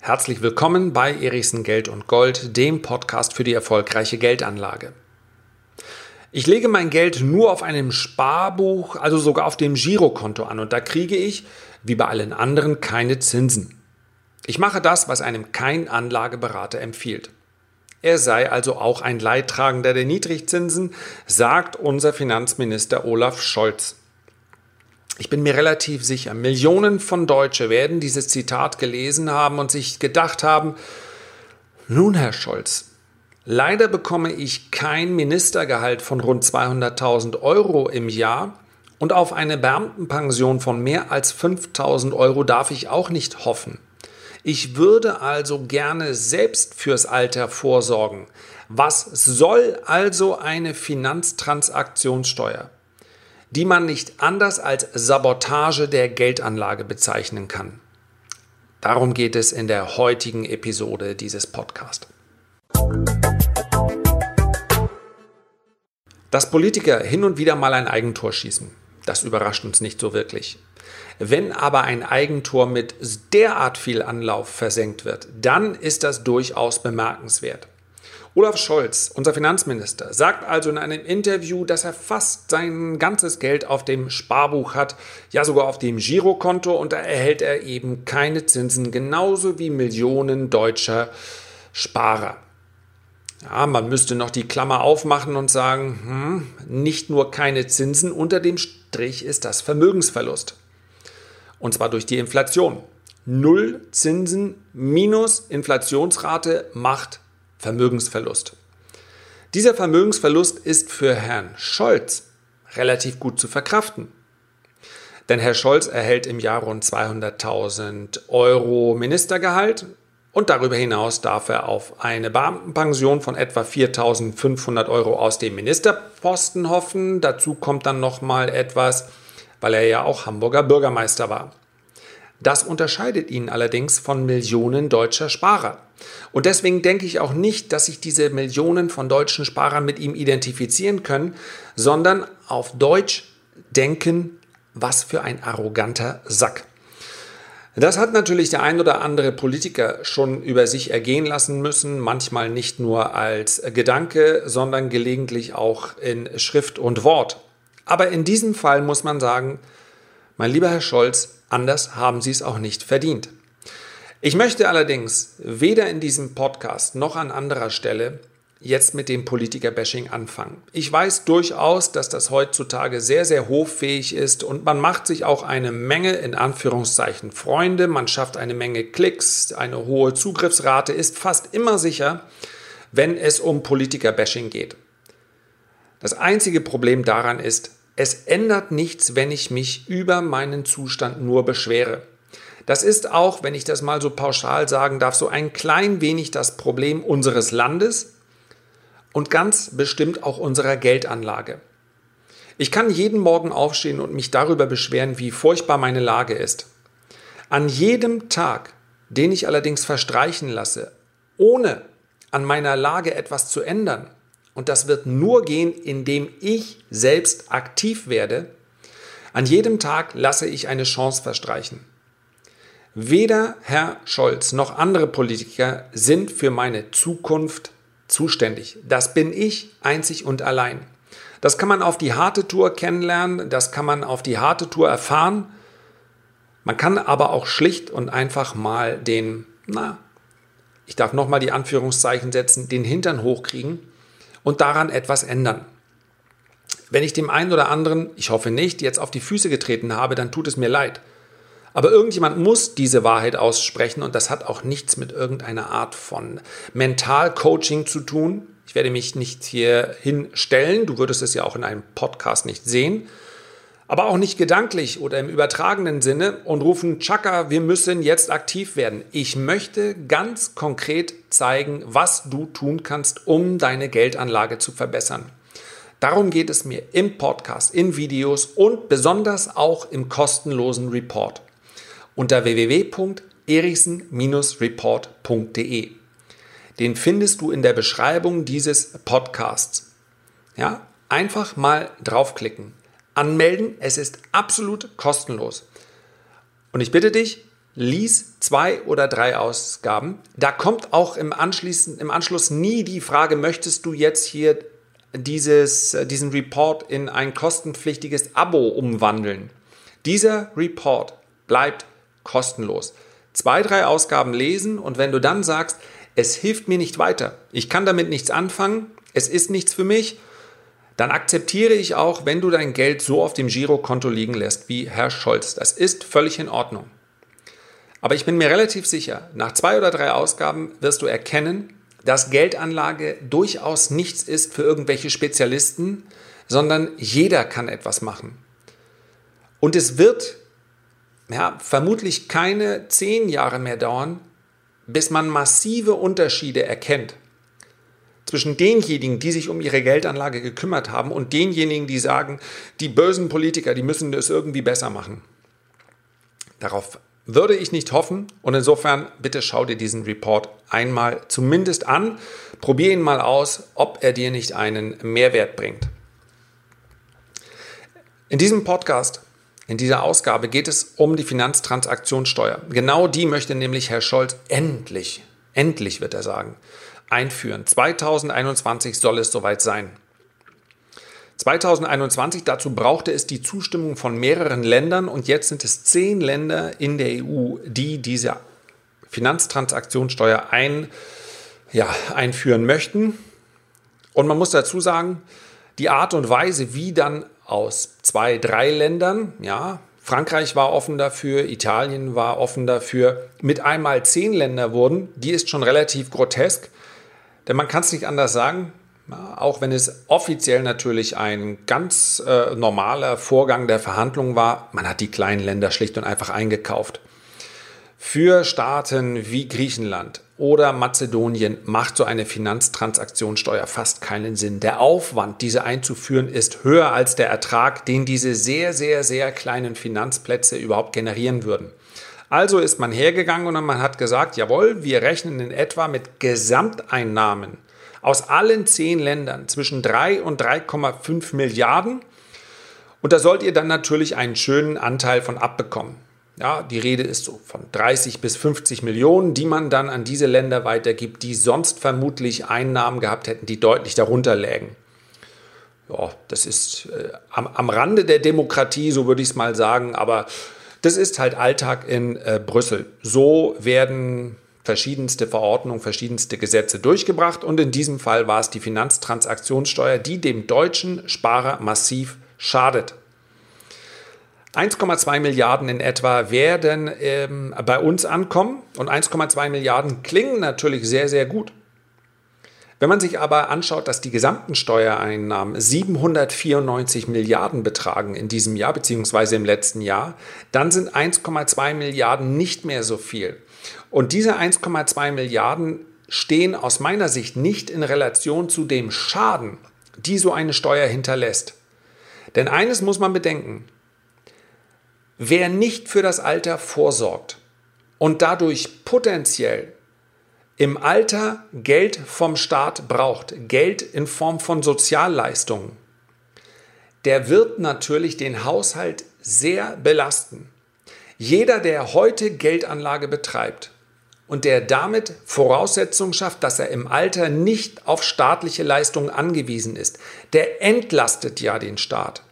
Herzlich willkommen bei Erichsen Geld und Gold, dem Podcast für die erfolgreiche Geldanlage. Ich lege mein Geld nur auf einem Sparbuch, also sogar auf dem Girokonto an und da kriege ich, wie bei allen anderen, keine Zinsen. Ich mache das, was einem kein Anlageberater empfiehlt. Er sei also auch ein Leidtragender der Niedrigzinsen, sagt unser Finanzminister Olaf Scholz. Ich bin mir relativ sicher, Millionen von Deutsche werden dieses Zitat gelesen haben und sich gedacht haben, nun Herr Scholz, leider bekomme ich kein Ministergehalt von rund 200.000 Euro im Jahr und auf eine Beamtenpension von mehr als 5.000 Euro darf ich auch nicht hoffen. Ich würde also gerne selbst fürs Alter vorsorgen. Was soll also eine Finanztransaktionssteuer? Die man nicht anders als Sabotage der Geldanlage bezeichnen kann. Darum geht es in der heutigen Episode dieses Podcasts. Dass Politiker hin und wieder mal ein Eigentor schießen, das überrascht uns nicht so wirklich. Wenn aber ein Eigentor mit derart viel Anlauf versenkt wird, dann ist das durchaus bemerkenswert. Olaf Scholz, unser Finanzminister, sagt also in einem Interview, dass er fast sein ganzes Geld auf dem Sparbuch hat, ja sogar auf dem Girokonto und da erhält er eben keine Zinsen, genauso wie Millionen deutscher Sparer. Ja, man müsste noch die Klammer aufmachen und sagen, hm, nicht nur keine Zinsen, unter dem Strich ist das Vermögensverlust. Und zwar durch die Inflation. Null Zinsen minus Inflationsrate macht Vermögensverlust. Dieser Vermögensverlust ist für Herrn Scholz relativ gut zu verkraften. Denn Herr Scholz erhält im Jahr rund 200.000 Euro Ministergehalt und darüber hinaus darf er auf eine Beamtenpension von etwa 4.500 Euro aus dem Ministerposten hoffen. Dazu kommt dann noch mal etwas, weil er ja auch Hamburger Bürgermeister war. Das unterscheidet ihn allerdings von Millionen deutscher Sparer. Und deswegen denke ich auch nicht, dass sich diese Millionen von deutschen Sparern mit ihm identifizieren können, sondern auf Deutsch denken, was für ein arroganter Sack. Das hat natürlich der ein oder andere Politiker schon über sich ergehen lassen müssen, manchmal nicht nur als Gedanke, sondern gelegentlich auch in Schrift und Wort. Aber in diesem Fall muss man sagen, mein lieber Herr Scholz, Anders haben sie es auch nicht verdient. Ich möchte allerdings weder in diesem Podcast noch an anderer Stelle jetzt mit dem Politiker-Bashing anfangen. Ich weiß durchaus, dass das heutzutage sehr, sehr hoffähig ist und man macht sich auch eine Menge in Anführungszeichen Freunde, man schafft eine Menge Klicks, eine hohe Zugriffsrate ist fast immer sicher, wenn es um Politiker-Bashing geht. Das einzige Problem daran ist, es ändert nichts, wenn ich mich über meinen Zustand nur beschwere. Das ist auch, wenn ich das mal so pauschal sagen darf, so ein klein wenig das Problem unseres Landes und ganz bestimmt auch unserer Geldanlage. Ich kann jeden Morgen aufstehen und mich darüber beschweren, wie furchtbar meine Lage ist. An jedem Tag, den ich allerdings verstreichen lasse, ohne an meiner Lage etwas zu ändern, und das wird nur gehen, indem ich selbst aktiv werde. An jedem Tag lasse ich eine Chance verstreichen. Weder Herr Scholz noch andere Politiker sind für meine Zukunft zuständig. Das bin ich einzig und allein. Das kann man auf die harte Tour kennenlernen, das kann man auf die harte Tour erfahren. Man kann aber auch schlicht und einfach mal den, na, ich darf nochmal die Anführungszeichen setzen, den Hintern hochkriegen und daran etwas ändern. Wenn ich dem einen oder anderen, ich hoffe nicht, jetzt auf die Füße getreten habe, dann tut es mir leid. Aber irgendjemand muss diese Wahrheit aussprechen und das hat auch nichts mit irgendeiner Art von Mentalcoaching zu tun. Ich werde mich nicht hier hinstellen, du würdest es ja auch in einem Podcast nicht sehen, aber auch nicht gedanklich oder im übertragenen Sinne und rufen, Chaka, wir müssen jetzt aktiv werden. Ich möchte ganz konkret zeigen, was du tun kannst, um deine Geldanlage zu verbessern. Darum geht es mir im Podcast, in Videos und besonders auch im kostenlosen Report unter www.erichsen-report.de. Den findest du in der Beschreibung dieses Podcasts. Ja, einfach mal draufklicken anmelden. Es ist absolut kostenlos. Und ich bitte dich, lies zwei oder drei Ausgaben. Da kommt auch im, im Anschluss nie die Frage, möchtest du jetzt hier dieses, äh, diesen Report in ein kostenpflichtiges Abo umwandeln. Dieser Report bleibt kostenlos. Zwei, drei Ausgaben lesen und wenn du dann sagst, es hilft mir nicht weiter, ich kann damit nichts anfangen, es ist nichts für mich, dann akzeptiere ich auch, wenn du dein Geld so auf dem Girokonto liegen lässt wie Herr Scholz. Das ist völlig in Ordnung. Aber ich bin mir relativ sicher, nach zwei oder drei Ausgaben wirst du erkennen, dass Geldanlage durchaus nichts ist für irgendwelche Spezialisten, sondern jeder kann etwas machen. Und es wird ja, vermutlich keine zehn Jahre mehr dauern, bis man massive Unterschiede erkennt zwischen denjenigen, die sich um ihre Geldanlage gekümmert haben und denjenigen, die sagen, die bösen Politiker, die müssen es irgendwie besser machen. Darauf würde ich nicht hoffen. Und insofern bitte schau dir diesen Report einmal zumindest an. Probier ihn mal aus, ob er dir nicht einen Mehrwert bringt. In diesem Podcast, in dieser Ausgabe geht es um die Finanztransaktionssteuer. Genau die möchte nämlich Herr Scholz endlich, endlich wird er sagen, einführen. 2021 soll es soweit sein. 2021, dazu brauchte es die Zustimmung von mehreren Ländern und jetzt sind es zehn Länder in der EU, die diese Finanztransaktionssteuer ein, ja, einführen möchten. Und man muss dazu sagen, die Art und Weise, wie dann aus zwei, drei Ländern, ja, Frankreich war offen dafür, Italien war offen dafür, mit einmal zehn Länder wurden, die ist schon relativ grotesk. Denn man kann es nicht anders sagen, auch wenn es offiziell natürlich ein ganz äh, normaler Vorgang der Verhandlungen war, man hat die kleinen Länder schlicht und einfach eingekauft. Für Staaten wie Griechenland oder Mazedonien macht so eine Finanztransaktionssteuer fast keinen Sinn. Der Aufwand, diese einzuführen, ist höher als der Ertrag, den diese sehr, sehr, sehr kleinen Finanzplätze überhaupt generieren würden. Also ist man hergegangen und man hat gesagt, jawohl, wir rechnen in etwa mit Gesamteinnahmen aus allen zehn Ländern zwischen 3 und 3,5 Milliarden. Und da sollt ihr dann natürlich einen schönen Anteil von abbekommen. Ja, die Rede ist so von 30 bis 50 Millionen, die man dann an diese Länder weitergibt, die sonst vermutlich Einnahmen gehabt hätten, die deutlich darunter lägen. Ja, das ist äh, am, am Rande der Demokratie, so würde ich es mal sagen, aber das ist halt Alltag in äh, Brüssel. So werden verschiedenste Verordnungen, verschiedenste Gesetze durchgebracht und in diesem Fall war es die Finanztransaktionssteuer, die dem deutschen Sparer massiv schadet. 1,2 Milliarden in etwa werden ähm, bei uns ankommen und 1,2 Milliarden klingen natürlich sehr, sehr gut. Wenn man sich aber anschaut, dass die gesamten Steuereinnahmen 794 Milliarden betragen in diesem Jahr bzw. im letzten Jahr, dann sind 1,2 Milliarden nicht mehr so viel. Und diese 1,2 Milliarden stehen aus meiner Sicht nicht in Relation zu dem Schaden, die so eine Steuer hinterlässt. Denn eines muss man bedenken, wer nicht für das Alter vorsorgt und dadurch potenziell im Alter Geld vom Staat braucht, Geld in Form von Sozialleistungen, der wird natürlich den Haushalt sehr belasten. Jeder, der heute Geldanlage betreibt und der damit Voraussetzungen schafft, dass er im Alter nicht auf staatliche Leistungen angewiesen ist, der entlastet ja den Staat.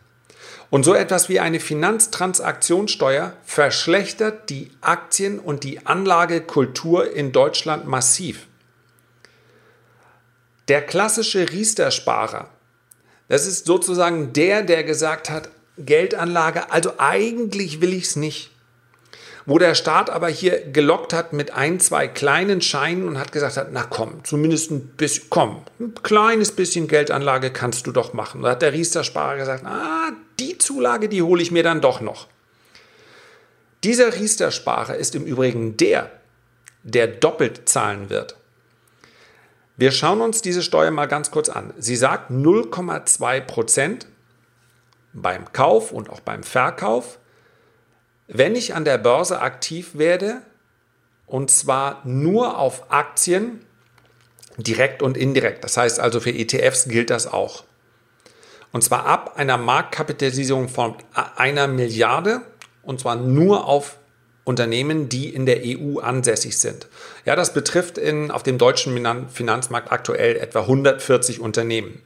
Und so etwas wie eine Finanztransaktionssteuer verschlechtert die Aktien- und die Anlagekultur in Deutschland massiv. Der klassische Riester-Sparer, das ist sozusagen der, der gesagt hat, Geldanlage, also eigentlich will ich es nicht wo der Staat aber hier gelockt hat mit ein, zwei kleinen Scheinen und hat gesagt hat, na komm, zumindest ein bisschen, komm, ein kleines bisschen Geldanlage kannst du doch machen. Da hat der Riester-Sparer gesagt, ah, Zulage, die hole ich mir dann doch noch. Dieser Riester-Sparer ist im Übrigen der, der doppelt zahlen wird. Wir schauen uns diese Steuer mal ganz kurz an. Sie sagt 0,2 Prozent beim Kauf und auch beim Verkauf wenn ich an der Börse aktiv werde, und zwar nur auf Aktien, direkt und indirekt, das heißt also für ETFs gilt das auch. Und zwar ab einer Marktkapitalisierung von einer Milliarde, und zwar nur auf Unternehmen, die in der EU ansässig sind. Ja, das betrifft in, auf dem deutschen Finanzmarkt aktuell etwa 140 Unternehmen.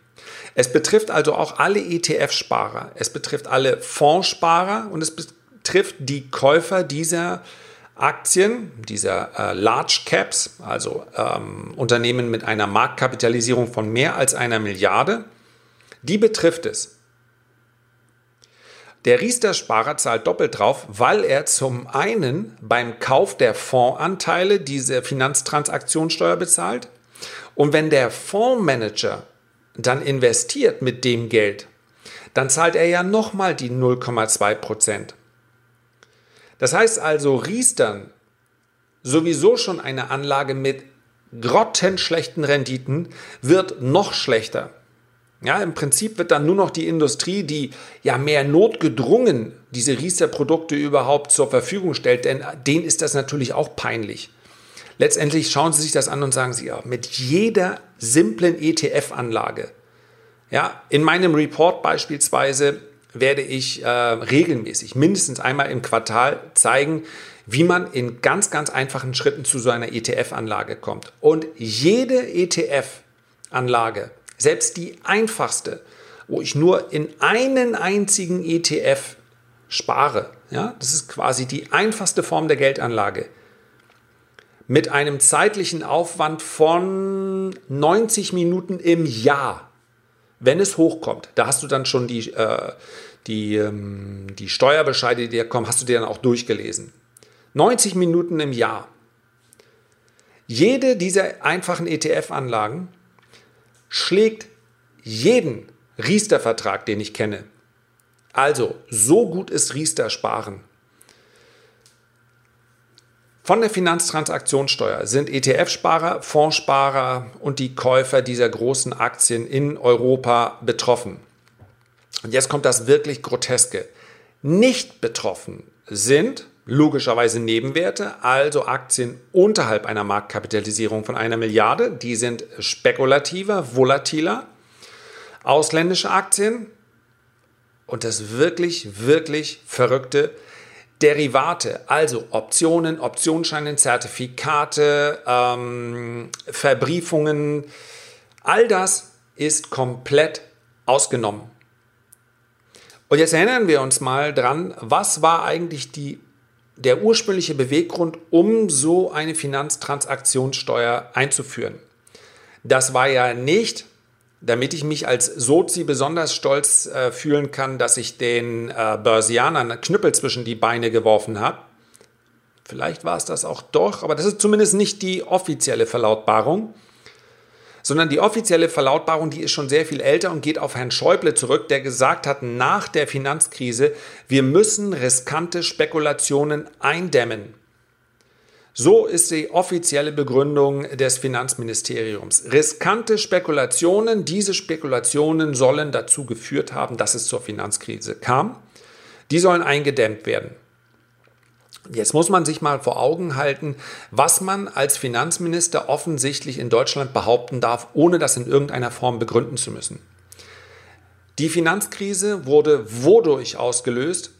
Es betrifft also auch alle ETF-Sparer, es betrifft alle Fondssparer und es betrifft die Käufer dieser Aktien, dieser äh, Large Caps, also ähm, Unternehmen mit einer Marktkapitalisierung von mehr als einer Milliarde, die betrifft es. Der Riester-Sparer zahlt doppelt drauf, weil er zum einen beim Kauf der Fondsanteile diese Finanztransaktionssteuer bezahlt und wenn der Fondsmanager dann investiert mit dem Geld, dann zahlt er ja nochmal die 0,2 Prozent. Das heißt also, Riestern, sowieso schon eine Anlage mit grottenschlechten Renditen, wird noch schlechter. Ja, im Prinzip wird dann nur noch die Industrie, die ja mehr notgedrungen diese Riester-Produkte überhaupt zur Verfügung stellt, denn denen ist das natürlich auch peinlich. Letztendlich schauen Sie sich das an und sagen Sie, ja, mit jeder simplen ETF-Anlage, ja, in meinem Report beispielsweise werde ich äh, regelmäßig, mindestens einmal im Quartal zeigen, wie man in ganz, ganz einfachen Schritten zu so einer ETF-Anlage kommt. Und jede ETF-Anlage, selbst die einfachste, wo ich nur in einen einzigen ETF spare, ja, das ist quasi die einfachste Form der Geldanlage, mit einem zeitlichen Aufwand von 90 Minuten im Jahr, wenn es hochkommt. Da hast du dann schon die, äh, die, ähm, die Steuerbescheide, die dir kommen, hast du dir dann auch durchgelesen. 90 Minuten im Jahr. Jede dieser einfachen ETF-Anlagen schlägt jeden Riester-Vertrag, den ich kenne. Also, so gut ist Riester sparen. Von der Finanztransaktionssteuer sind ETF-Sparer, Fondssparer und die Käufer dieser großen Aktien in Europa betroffen. Und jetzt kommt das wirklich Groteske. Nicht betroffen sind logischerweise Nebenwerte, also Aktien unterhalb einer Marktkapitalisierung von einer Milliarde. Die sind spekulativer, volatiler. Ausländische Aktien und das wirklich, wirklich verrückte Derivate, also Optionen, Optionsscheine, Zertifikate, ähm, Verbriefungen, all das ist komplett ausgenommen. Und jetzt erinnern wir uns mal dran, was war eigentlich die, der ursprüngliche Beweggrund, um so eine Finanztransaktionssteuer einzuführen. Das war ja nicht, damit ich mich als Sozi besonders stolz äh, fühlen kann, dass ich den äh, Börsianern Knüppel zwischen die Beine geworfen habe. Vielleicht war es das auch doch, aber das ist zumindest nicht die offizielle Verlautbarung, sondern die offizielle Verlautbarung, die ist schon sehr viel älter und geht auf Herrn Schäuble zurück, der gesagt hat, nach der Finanzkrise, wir müssen riskante Spekulationen eindämmen. So ist die offizielle Begründung des Finanzministeriums. Riskante Spekulationen, diese Spekulationen sollen dazu geführt haben, dass es zur Finanzkrise kam. Die sollen eingedämmt werden. Jetzt muss man sich mal vor Augen halten, was man als Finanzminister offensichtlich in Deutschland behaupten darf, ohne das in irgendeiner Form begründen zu müssen. Die Finanzkrise wurde wodurch ausgelöst?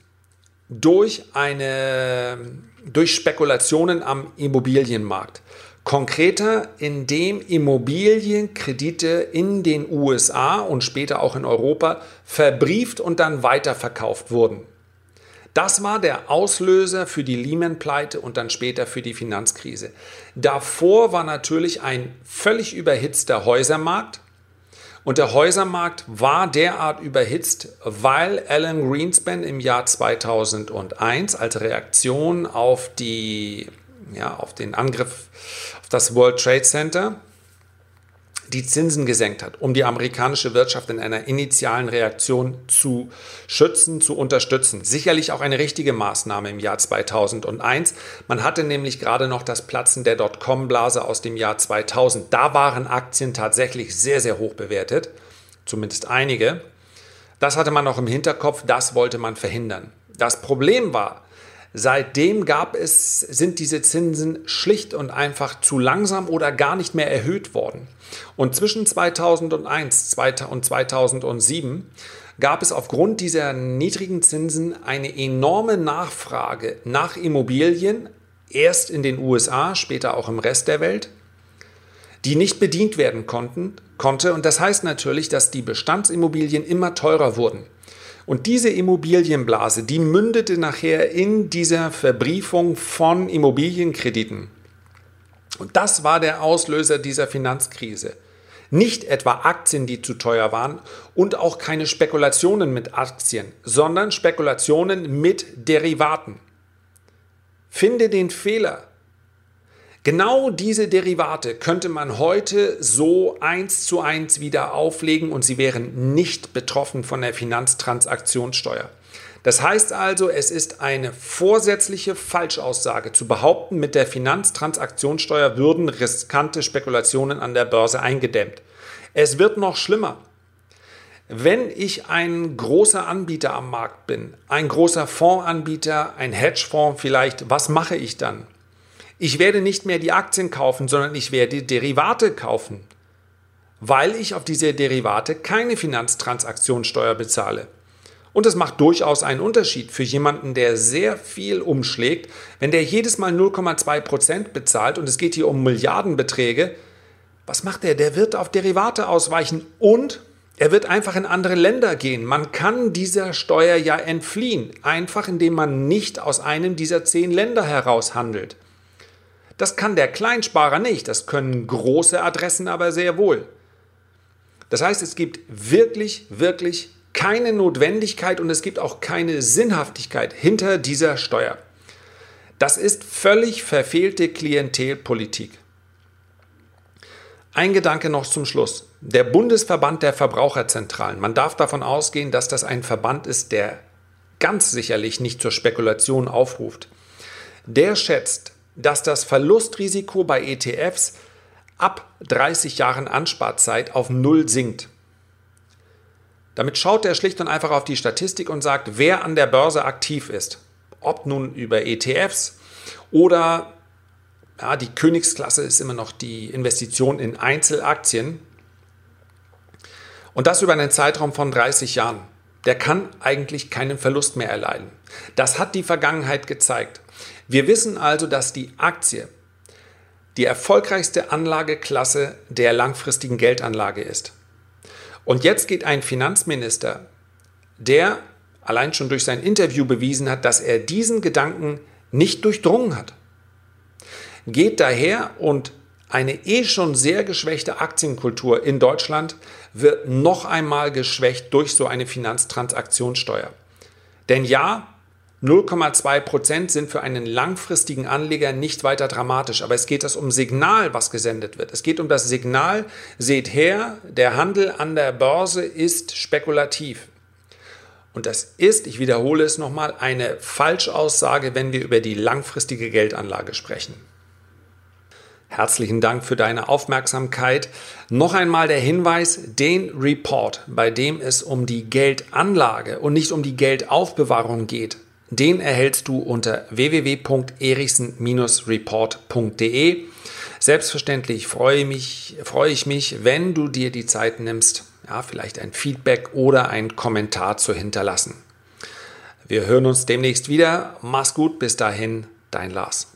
Durch eine durch Spekulationen am Immobilienmarkt. Konkreter, indem Immobilienkredite in den USA und später auch in Europa verbrieft und dann weiterverkauft wurden. Das war der Auslöser für die Lehman-Pleite und dann später für die Finanzkrise. Davor war natürlich ein völlig überhitzter Häusermarkt. Und der Häusermarkt war derart überhitzt, weil Alan Greenspan im Jahr 2001 als Reaktion auf, die, ja, auf den Angriff auf das World Trade Center die Zinsen gesenkt hat, um die amerikanische Wirtschaft in einer initialen Reaktion zu schützen, zu unterstützen. Sicherlich auch eine richtige Maßnahme im Jahr 2001. Man hatte nämlich gerade noch das Platzen der Dotcom-Blase aus dem Jahr 2000. Da waren Aktien tatsächlich sehr, sehr hoch bewertet, zumindest einige. Das hatte man noch im Hinterkopf, das wollte man verhindern. Das Problem war, Seitdem gab es, sind diese Zinsen schlicht und einfach zu langsam oder gar nicht mehr erhöht worden. Und zwischen 2001 und 2007 gab es aufgrund dieser niedrigen Zinsen eine enorme Nachfrage nach Immobilien, erst in den USA, später auch im Rest der Welt, die nicht bedient werden konnten, konnte. Und das heißt natürlich, dass die Bestandsimmobilien immer teurer wurden. Und diese Immobilienblase, die mündete nachher in dieser Verbriefung von Immobilienkrediten. Und das war der Auslöser dieser Finanzkrise. Nicht etwa Aktien, die zu teuer waren und auch keine Spekulationen mit Aktien, sondern Spekulationen mit Derivaten. Finde den Fehler. Genau diese Derivate könnte man heute so eins zu eins wieder auflegen und sie wären nicht betroffen von der Finanztransaktionssteuer. Das heißt also, es ist eine vorsätzliche Falschaussage zu behaupten, mit der Finanztransaktionssteuer würden riskante Spekulationen an der Börse eingedämmt. Es wird noch schlimmer. Wenn ich ein großer Anbieter am Markt bin, ein großer Fondsanbieter, ein Hedgefonds vielleicht, was mache ich dann? Ich werde nicht mehr die Aktien kaufen, sondern ich werde Derivate kaufen, weil ich auf diese Derivate keine Finanztransaktionssteuer bezahle. Und es macht durchaus einen Unterschied für jemanden, der sehr viel umschlägt, wenn der jedes Mal 0,2 Prozent bezahlt und es geht hier um Milliardenbeträge. Was macht der? Der wird auf Derivate ausweichen und er wird einfach in andere Länder gehen. Man kann dieser Steuer ja entfliehen, einfach indem man nicht aus einem dieser zehn Länder heraus handelt. Das kann der Kleinsparer nicht, das können große Adressen aber sehr wohl. Das heißt, es gibt wirklich, wirklich keine Notwendigkeit und es gibt auch keine Sinnhaftigkeit hinter dieser Steuer. Das ist völlig verfehlte Klientelpolitik. Ein Gedanke noch zum Schluss. Der Bundesverband der Verbraucherzentralen. Man darf davon ausgehen, dass das ein Verband ist, der ganz sicherlich nicht zur Spekulation aufruft. Der schätzt, dass das Verlustrisiko bei ETFs ab 30 Jahren Ansparzeit auf Null sinkt. Damit schaut er schlicht und einfach auf die Statistik und sagt, wer an der Börse aktiv ist. Ob nun über ETFs oder ja, die Königsklasse ist immer noch die Investition in Einzelaktien. Und das über einen Zeitraum von 30 Jahren. Der kann eigentlich keinen Verlust mehr erleiden. Das hat die Vergangenheit gezeigt. Wir wissen also, dass die Aktie die erfolgreichste Anlageklasse der langfristigen Geldanlage ist. Und jetzt geht ein Finanzminister, der allein schon durch sein Interview bewiesen hat, dass er diesen Gedanken nicht durchdrungen hat, geht daher und eine eh schon sehr geschwächte Aktienkultur in Deutschland wird noch einmal geschwächt durch so eine Finanztransaktionssteuer. Denn ja, 0,2 Prozent sind für einen langfristigen Anleger nicht weiter dramatisch, aber es geht das um Signal, was gesendet wird. Es geht um das Signal, seht her, der Handel an der Börse ist spekulativ. Und das ist, ich wiederhole es nochmal, eine Falschaussage, wenn wir über die langfristige Geldanlage sprechen. Herzlichen Dank für deine Aufmerksamkeit. Noch einmal der Hinweis, den Report, bei dem es um die Geldanlage und nicht um die Geldaufbewahrung geht, den erhältst du unter www.erichsen-report.de. Selbstverständlich freue, mich, freue ich mich, wenn du dir die Zeit nimmst, ja, vielleicht ein Feedback oder ein Kommentar zu hinterlassen. Wir hören uns demnächst wieder. Mach's gut, bis dahin, dein Lars.